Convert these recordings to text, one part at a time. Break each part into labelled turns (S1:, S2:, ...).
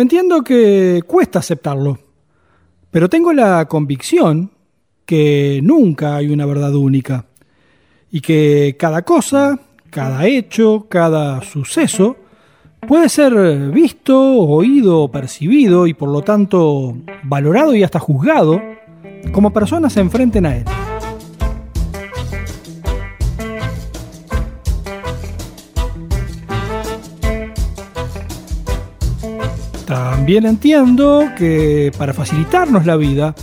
S1: Entiendo que cuesta aceptarlo, pero tengo la convicción que nunca hay una verdad única y que cada cosa, cada hecho, cada suceso puede ser visto, oído, percibido y por lo tanto valorado y hasta juzgado como personas se enfrenten a él. También entiendo que para facilitarnos la vida,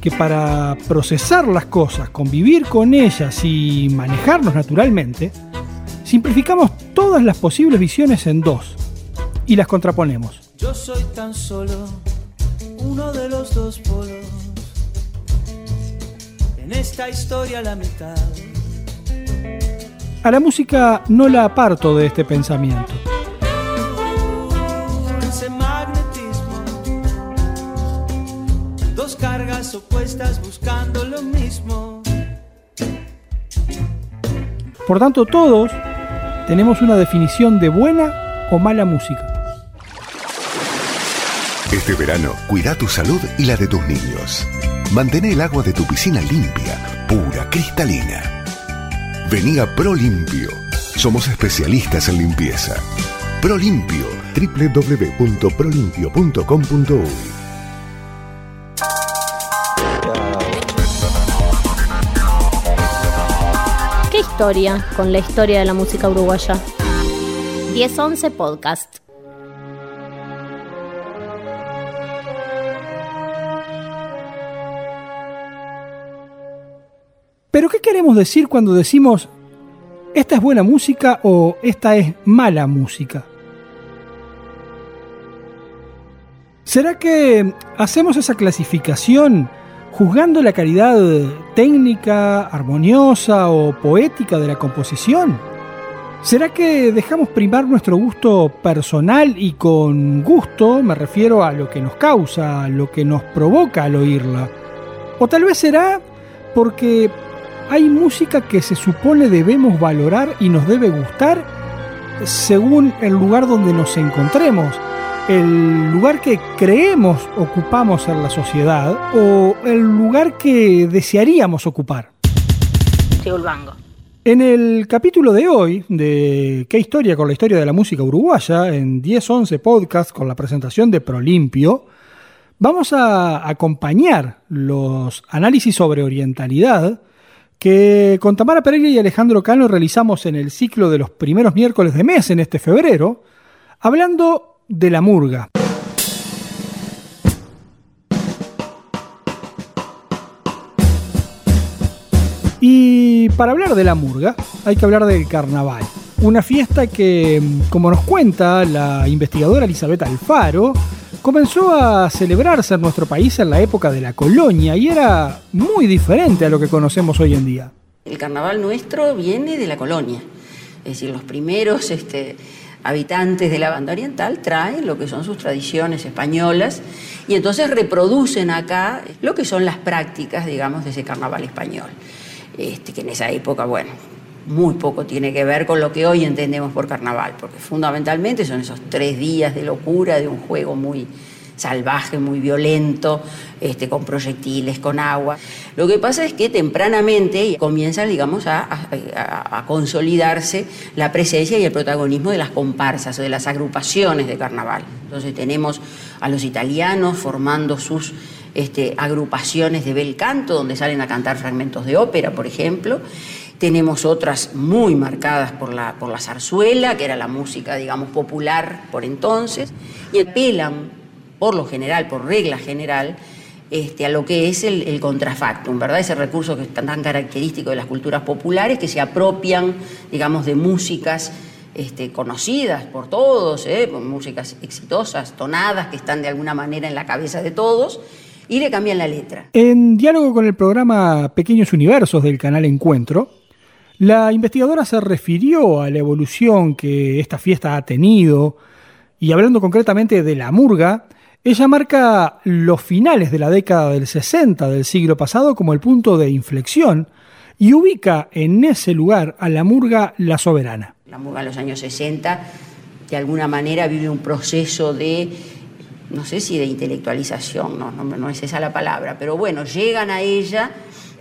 S1: que para procesar las cosas, convivir con ellas y manejarnos naturalmente, simplificamos todas las posibles visiones en dos y las contraponemos.
S2: Yo soy tan solo uno de los dos polos. En esta historia la mitad.
S1: A la música no la aparto de este pensamiento.
S2: Opuestas buscando lo mismo.
S1: Por tanto, todos tenemos una definición de buena o mala música.
S3: Este verano, cuida tu salud y la de tus niños. Mantén el agua de tu piscina limpia, pura, cristalina. Vení a ProLimpio. Somos especialistas en limpieza. ProLimpio. www.prolimpio.com.uy
S4: historia con la historia de la música uruguaya. 1011 Podcast.
S1: Pero ¿qué queremos decir cuando decimos esta es buena música o esta es mala música? ¿Será que hacemos esa clasificación juzgando la calidad técnica, armoniosa o poética de la composición? ¿Será que dejamos primar nuestro gusto personal y con gusto me refiero a lo que nos causa, a lo que nos provoca al oírla? ¿O tal vez será porque hay música que se supone debemos valorar y nos debe gustar según el lugar donde nos encontremos? El lugar que creemos ocupamos en la sociedad o el lugar que desearíamos ocupar. En el capítulo de hoy de ¿Qué historia con la historia de la música uruguaya? En 10-11 podcast con la presentación de Prolimpio, vamos a acompañar los análisis sobre orientalidad que con Tamara Pereira y Alejandro Cano realizamos en el ciclo de los primeros miércoles de mes en este febrero, hablando de la murga. Y para hablar de la murga hay que hablar del carnaval. Una fiesta que, como nos cuenta la investigadora Elizabeth Alfaro, comenzó a celebrarse en nuestro país en la época de la colonia y era muy diferente a lo que conocemos hoy en día.
S5: El carnaval nuestro viene de la colonia, es decir, los primeros este, habitantes de la banda oriental traen lo que son sus tradiciones españolas y entonces reproducen acá lo que son las prácticas, digamos, de ese carnaval español. Este, que en esa época, bueno, muy poco tiene que ver con lo que hoy entendemos por carnaval, porque fundamentalmente son esos tres días de locura de un juego muy, salvaje, muy violento, este, con proyectiles, con agua. Lo que pasa es que tempranamente comienza, digamos, a, consolidarse la presencia y el protagonismo de las comparsas o de las agrupaciones de carnaval. Entonces tenemos a los italianos formando sus este, agrupaciones de bel canto, donde salen a cantar fragmentos de ópera, por ejemplo. Tenemos otras muy marcadas por la, por la zarzuela, que era la música, digamos, popular por entonces, y apelan por lo general, por regla general, este, a lo que es el, contrafactum, ¿verdad? Ese recurso que es tan, característico de las culturas populares, que se apropian, digamos, de músicas este, conocidas por todos, ¿eh? músicas exitosas, tonadas, que están de alguna manera en la cabeza de todos, y le cambian la letra.
S1: En diálogo con el programa Pequeños Universos del canal Encuentro, la investigadora se refirió a la evolución que esta fiesta ha tenido, y hablando concretamente de la murga, ella marca los finales de la década del 60 del siglo pasado como el punto de inflexión y ubica en ese lugar a la murga La Soberana.
S5: La murga en los años 60 de alguna manera vive un proceso de no sé si de intelectualización, no, no, no es esa la palabra, pero bueno, llegan a ella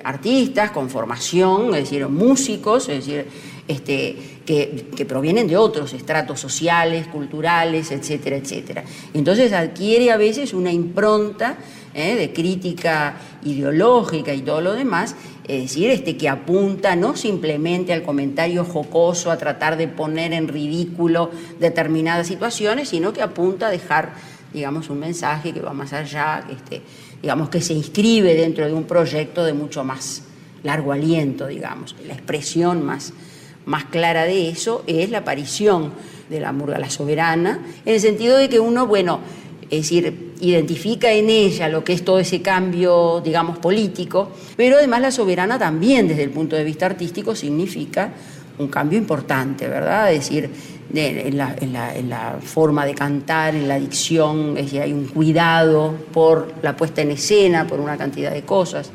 S5: artistas con formación, es decir, músicos, es decir, este, que, provienen de otros estratos sociales, culturales, etcétera, etcétera. Entonces adquiere a veces una impronta ¿eh? de crítica ideológica y todo lo demás, es decir, este, que apunta no simplemente al comentario jocoso, a tratar de poner en ridículo determinadas situaciones, sino que apunta a dejar, digamos, un mensaje que va más allá, este, digamos, que se inscribe dentro de un proyecto de mucho más largo aliento, digamos. La expresión más, más clara de eso es la aparición de la murga la soberana, en el sentido de que uno, bueno, es decir, identifica en ella lo que es todo ese cambio, digamos, político, pero además la soberana también desde el punto de vista artístico significa un cambio importante, ¿verdad? Es decir, en, la, forma de cantar, en la dicción, es decir, hay un cuidado por la puesta en escena, por una cantidad de cosas.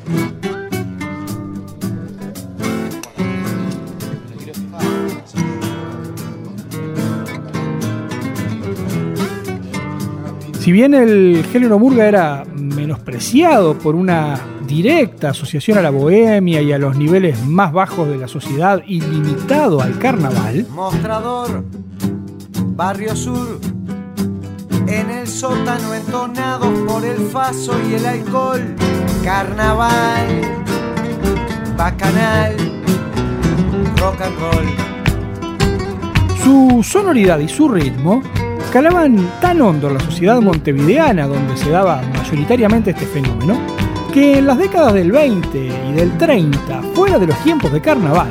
S1: Si bien el género murga era menospreciado por una directa asociación a la bohemia y a los niveles más bajos de la sociedad y limitado al carnaval,
S2: Mostrador, Barrio Sur, en el sótano entonado por el faso y el alcohol, carnaval, bacanal, rock and roll.
S1: Su sonoridad y su ritmo calaban tan hondo la sociedad montevideana donde se daba mayoritariamente este fenómeno, que en las décadas del 20 y del 30, fuera de los tiempos de carnaval,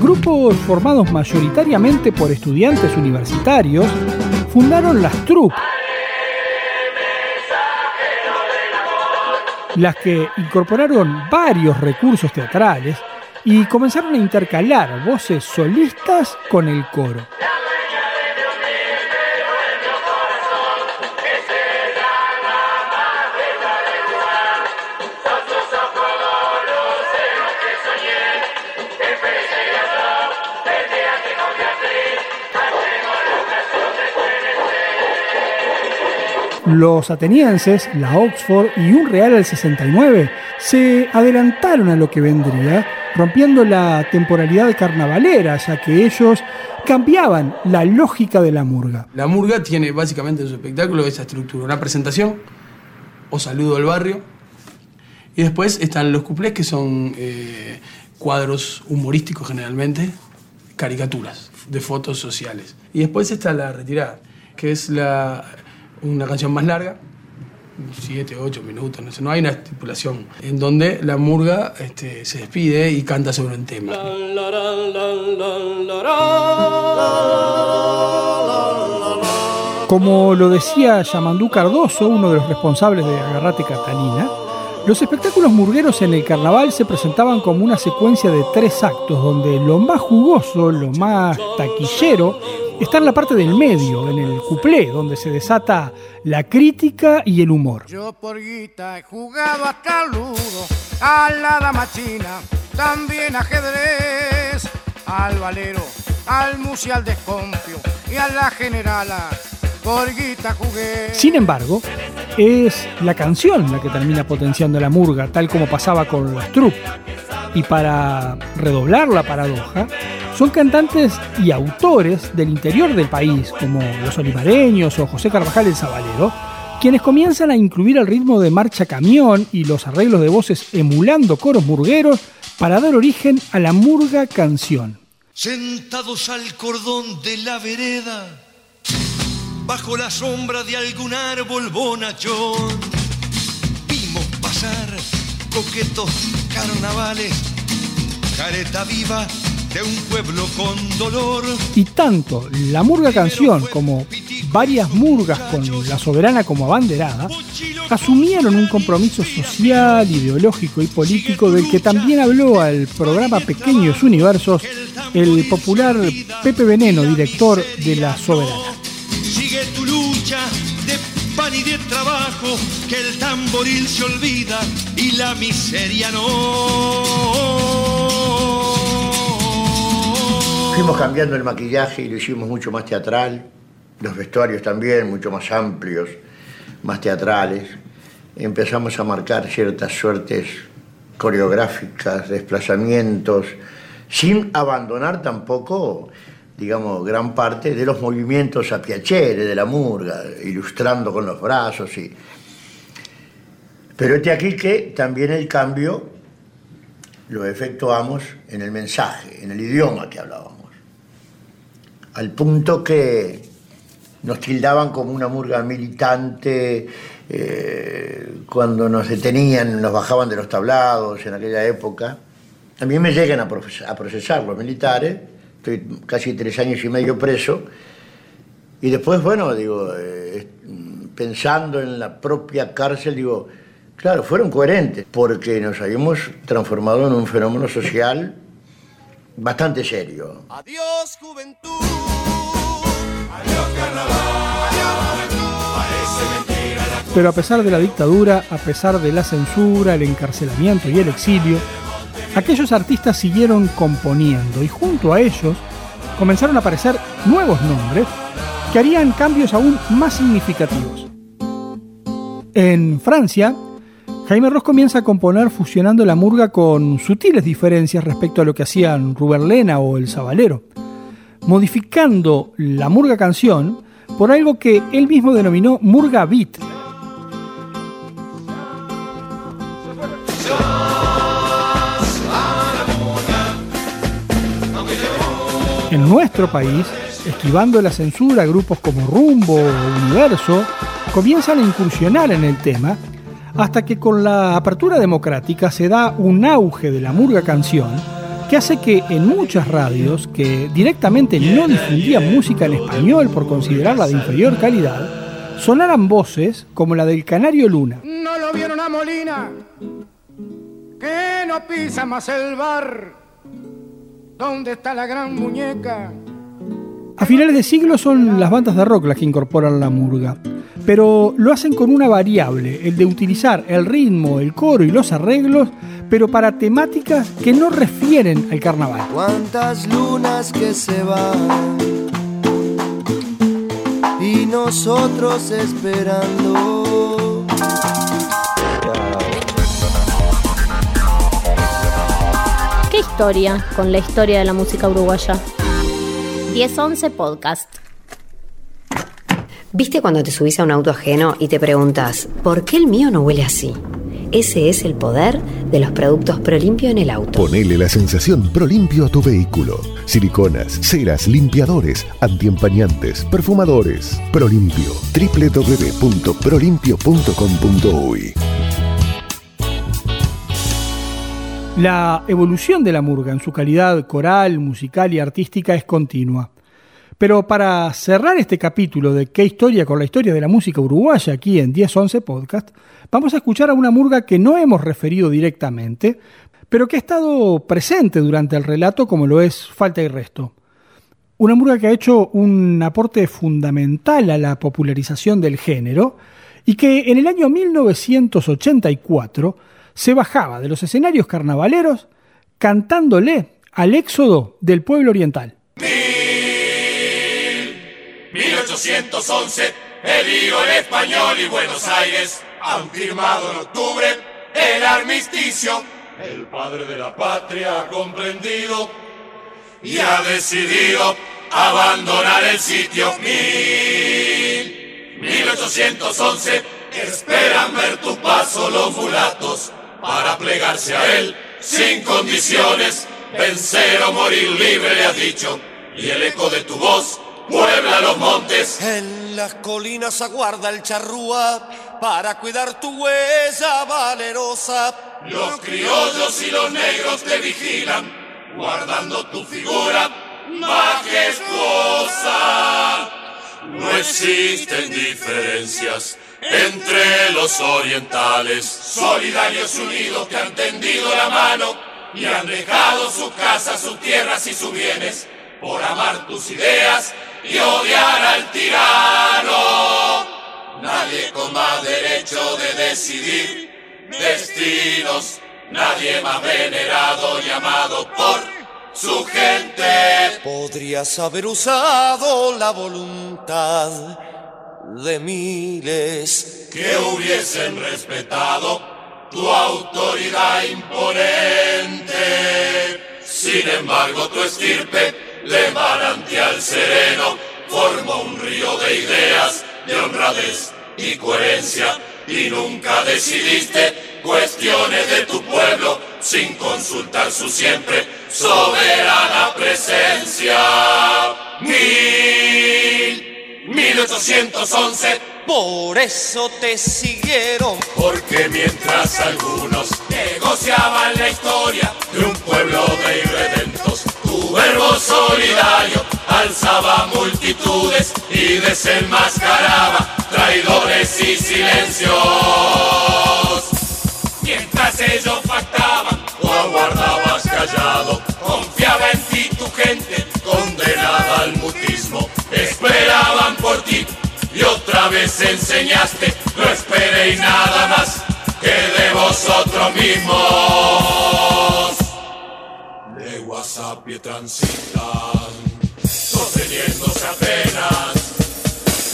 S1: grupos formados mayoritariamente por estudiantes universitarios fundaron las troupes, las que incorporaron varios recursos teatrales y comenzaron a intercalar voces solistas con el coro. Los atenienses, la Oxford y un Real del 69 se adelantaron a lo que vendría, rompiendo la temporalidad carnavalera, ya que ellos cambiaban la lógica de la murga.
S6: La murga tiene básicamente en su espectáculo esa estructura, una presentación o saludo al barrio, y después están los cuplés que son eh, cuadros humorísticos generalmente, caricaturas de fotos sociales. Y después está la retirada, que es la, una canción más larga, 7, 8 minutos, no sé, no hay una estipulación, en donde la murga este, se despide y canta sobre un tema.
S1: Como lo decía Yamandú Cardoso, uno de los responsables de Agarrate Catalina, los espectáculos murgueros en el carnaval se presentaban como una secuencia de tres actos, donde lo más jugoso, lo más taquillero, está en la parte del medio, en el cuplé, donde se desata la crítica y el humor.
S7: Yo por guita he jugado hasta ludo, a la dama china, también ajedrez, al valero, al musi, al descompio y a la generala. Por guita jugué.
S1: Sin embargo, es la canción la que termina potenciando la murga, tal como pasaba con las troupes. Y para redoblar la paradoja, son cantantes y autores del interior del país, como los olivareños o José Carvajal el Zabalero, quienes comienzan a incluir el ritmo de marcha camión y los arreglos de voces emulando coros murgueros para dar origen a la murga canción.
S8: Sentados al cordón de la vereda, bajo la sombra de algún árbol bonachón, vimos pasar coquetos carnavales, careta viva de un pueblo con dolor.
S1: Y tanto la murga canción como varias murgas con la soberana como abanderada asumieron un compromiso social, ideológico y político del que también habló al programa Pequeños Universos el popular Pepe Veneno, director de La Soberana.
S8: Sigue tu lucha de pan y de trabajo, que el tamboril se olvida y la miseria no.
S9: Fuimos cambiando el maquillaje y lo hicimos mucho más teatral, los vestuarios también, mucho más amplios, más teatrales, empezamos a marcar ciertas suertes coreográficas, desplazamientos, sin abandonar tampoco, digamos, gran parte de los movimientos a piacere de la murga, ilustrando con los brazos. Y... Pero este aquí que también el cambio lo efectuamos en el mensaje, en el idioma que hablábamos, al punto que nos tildaban como una murga militante, eh, cuando nos detenían, nos bajaban de los tablados en aquella época. A mí me llegan a, procesar los militares, estoy casi tres años y medio preso, y después, bueno, digo, eh, pensando en la propia cárcel, digo, claro, fueron coherentes, porque nos habíamos transformado en un fenómeno social bastante serio.
S10: Adiós, juventud. Adiós, carnaval. Adiós, juventud.
S1: Pero a pesar de la dictadura, a pesar de la censura, el encarcelamiento y el exilio, aquellos artistas siguieron componiendo y junto a ellos comenzaron a aparecer nuevos nombres que harían cambios aún más significativos. En Francia, Jaime Ross comienza a componer fusionando la murga con sutiles diferencias respecto a lo que hacían Ruberlena o El Sabalero, modificando la murga canción por algo que él mismo denominó murga beat, En nuestro país, esquivando la censura, grupos como Rumbo o Universo comienzan a incursionar en el tema hasta que con la apertura democrática se da un auge de la murga canción que hace que en muchas radios que directamente no difundían música en español por considerarla de inferior calidad, sonaran voces como la del Canario Luna.
S7: No lo vieron a Molina, que no pisa más el bar ¿Dónde está la gran muñeca?
S1: A finales de siglo son las bandas de rock las que incorporan la murga, pero lo hacen con una variable, el de utilizar el ritmo, el coro y los arreglos, pero para temáticas que no refieren al carnaval.
S10: ¿Cuántas lunas que se van? Y nosotros esperando.
S4: Historia con la historia de la música uruguaya? 1011 Podcast.
S11: ¿Viste cuando te subís a un auto ajeno y te preguntas, ¿por qué el mío no huele así? Ese es el poder de los productos ProLimpio en el auto.
S3: Ponele la sensación ProLimpio a tu vehículo. Siliconas, ceras, limpiadores, antiempañantes, perfumadores. ProLimpio. www.prolimpio.com.uy
S1: La evolución de la murga en su calidad coral, musical y artística es continua. Pero para cerrar este capítulo de ¿Qué historia con la historia de la música uruguaya aquí en 1011 Podcast, vamos a escuchar a una murga que no hemos referido directamente, pero que ha estado presente durante el relato como lo es Falta y Resto. Una murga que ha hecho un aporte fundamental a la popularización del género y que en el año 1984 se bajaba de los escenarios carnavaleros cantándole al éxodo del pueblo oriental.
S12: 1811, el hijo el español y Buenos Aires han firmado en octubre el armisticio. El padre de la patria ha comprendido y ha decidido abandonar el sitio. 1811, esperan ver tu paso los mulatos para plegarse a él sin condiciones, vencer o morir libre le has dicho, y el eco de tu voz puebla los montes.
S10: En las colinas aguarda el charrúa para cuidar tu huella valerosa.
S12: Los criollos y los negros te vigilan, guardando tu figura majestuosa. No existen diferencias entre los orientales, solidarios unidos que han tendido la mano y han dejado su casa, sus tierras y sus bienes por amar tus ideas y odiar al tirano. Nadie con más derecho de decidir destinos, nadie más venerado y amado por su gente.
S10: Podrías haber usado la voluntad de miles
S12: que hubiesen respetado tu autoridad imponente. Sin embargo, tu estirpe de manantial sereno formó un río de ideas, de honradez y coherencia, y nunca decidiste cuestiones de tu pueblo sin consultar su siempre soberana presencia. Mil, 1811,
S10: por eso te siguieron.
S12: Porque mientras algunos negociaban la historia de un pueblo de irredentos, tu verbo solidario alzaba multitudes y desenmascaraba traidores y silencios. Mientras ellos pactaban o aguardabas callado, confiaba en ti tu gente, condenada al mutismo, y vez enseñaste, no esperéis nada más que de vosotros mismos. Leguas a pie transitan, sosteniéndose apenas,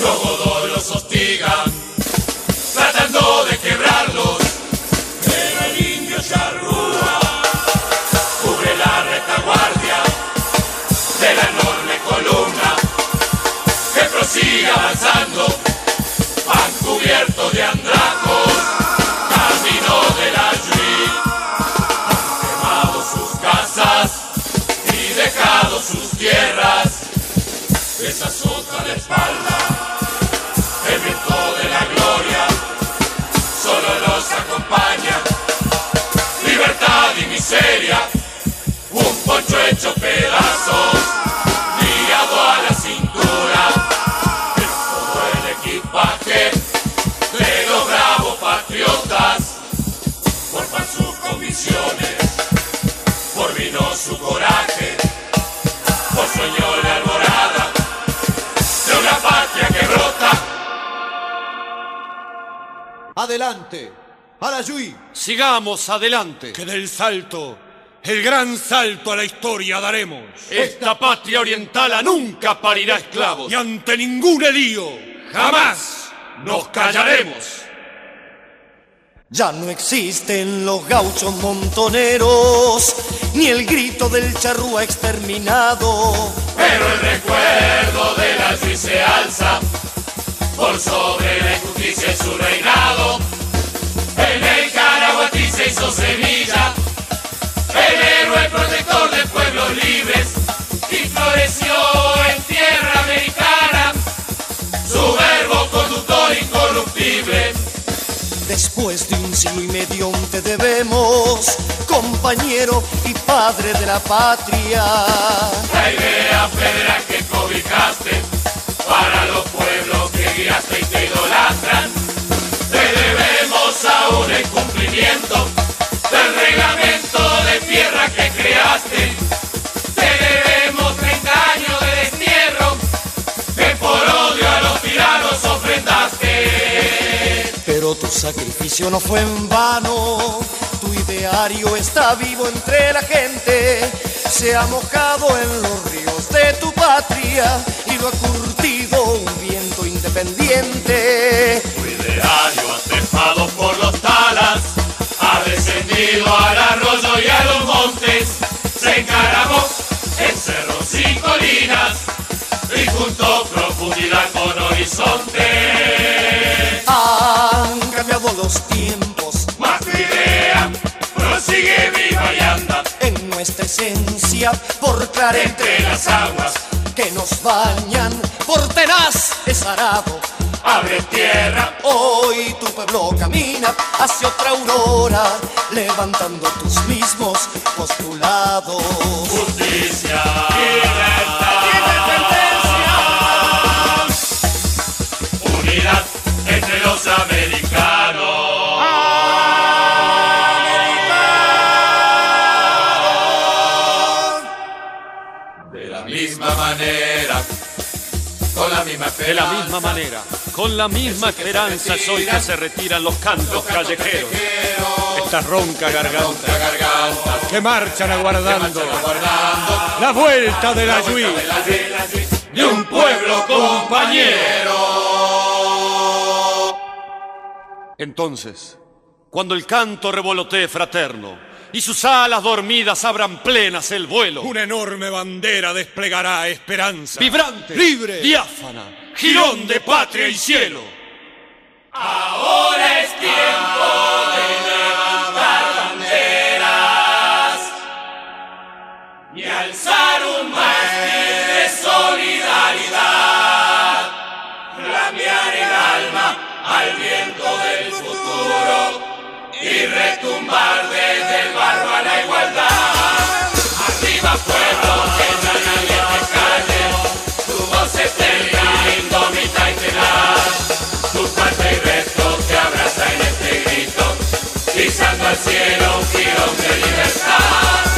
S12: luego los hostigan, tratando de sus tierras, les azota la espalda, el viento de la gloria, solo los acompaña, libertad y miseria, un poncho hecho pedazos,
S8: Adelante, a la Yui. Sigamos adelante. Que del salto, el gran salto a la historia daremos. Esta patria oriental nunca parirá esclavos. Y ante ningún edío, jamás nos callaremos.
S10: Ya no existen los gauchos montoneros, ni el grito del charrúa exterminado.
S12: Pero el recuerdo de la Yui se alza por sobre la injusticia en su reinado. En el Caraguatí se hizo semilla, el héroe protector de pueblos libres, y floreció en tierra americana su verbo conductor incorruptible.
S10: Después de un siglo y medio te debemos, compañero y padre de la patria.
S12: La idea federal que cobijaste para los pueblos y te idolatran. Te debemos aún el cumplimiento del reglamento de tierra que creaste. Te debemos 30 años de destierro que por odio a los tiranos ofrendaste.
S10: Pero tu sacrificio no fue en vano, tu ideario está vivo entre la gente, se ha mojado en los ríos de tu patria y lo ha curtido un viento independiente.
S12: Tu ideario atrepado por los talas ha descendido al arroyo y a los montes, se encaramó en cerros y colinas y juntó profundidad con horizonte.
S10: Han cambiado los tiempos, esencia por claro
S12: entre las aguas,
S10: que nos bañan por tenaz desarado.
S12: abre tierra.
S10: Hoy tu pueblo camina hacia otra aurora, levantando tus mismos postulados.
S12: Justicia, De la misma manera, con la misma
S8: esperanza es hoy que se retiran los cantos callejeros. Esta ronca garganta
S12: garganta
S8: que marchan aguardando
S12: guardando
S8: la vuelta de la Yui.
S12: de un pueblo compañero.
S13: Entonces, cuando el canto revolotee fraterno y sus alas dormidas abran plenas el vuelo,
S14: una enorme bandera desplegará esperanza.
S13: Vibrante,
S14: libre,
S13: diáfana, girón de patria y cielo.
S12: Ahora es tiempo de levantar banderas y alzar un mástil de solidaridad, cambiar el alma al viento del futuro y retumbar desde al cielo, un de libertad.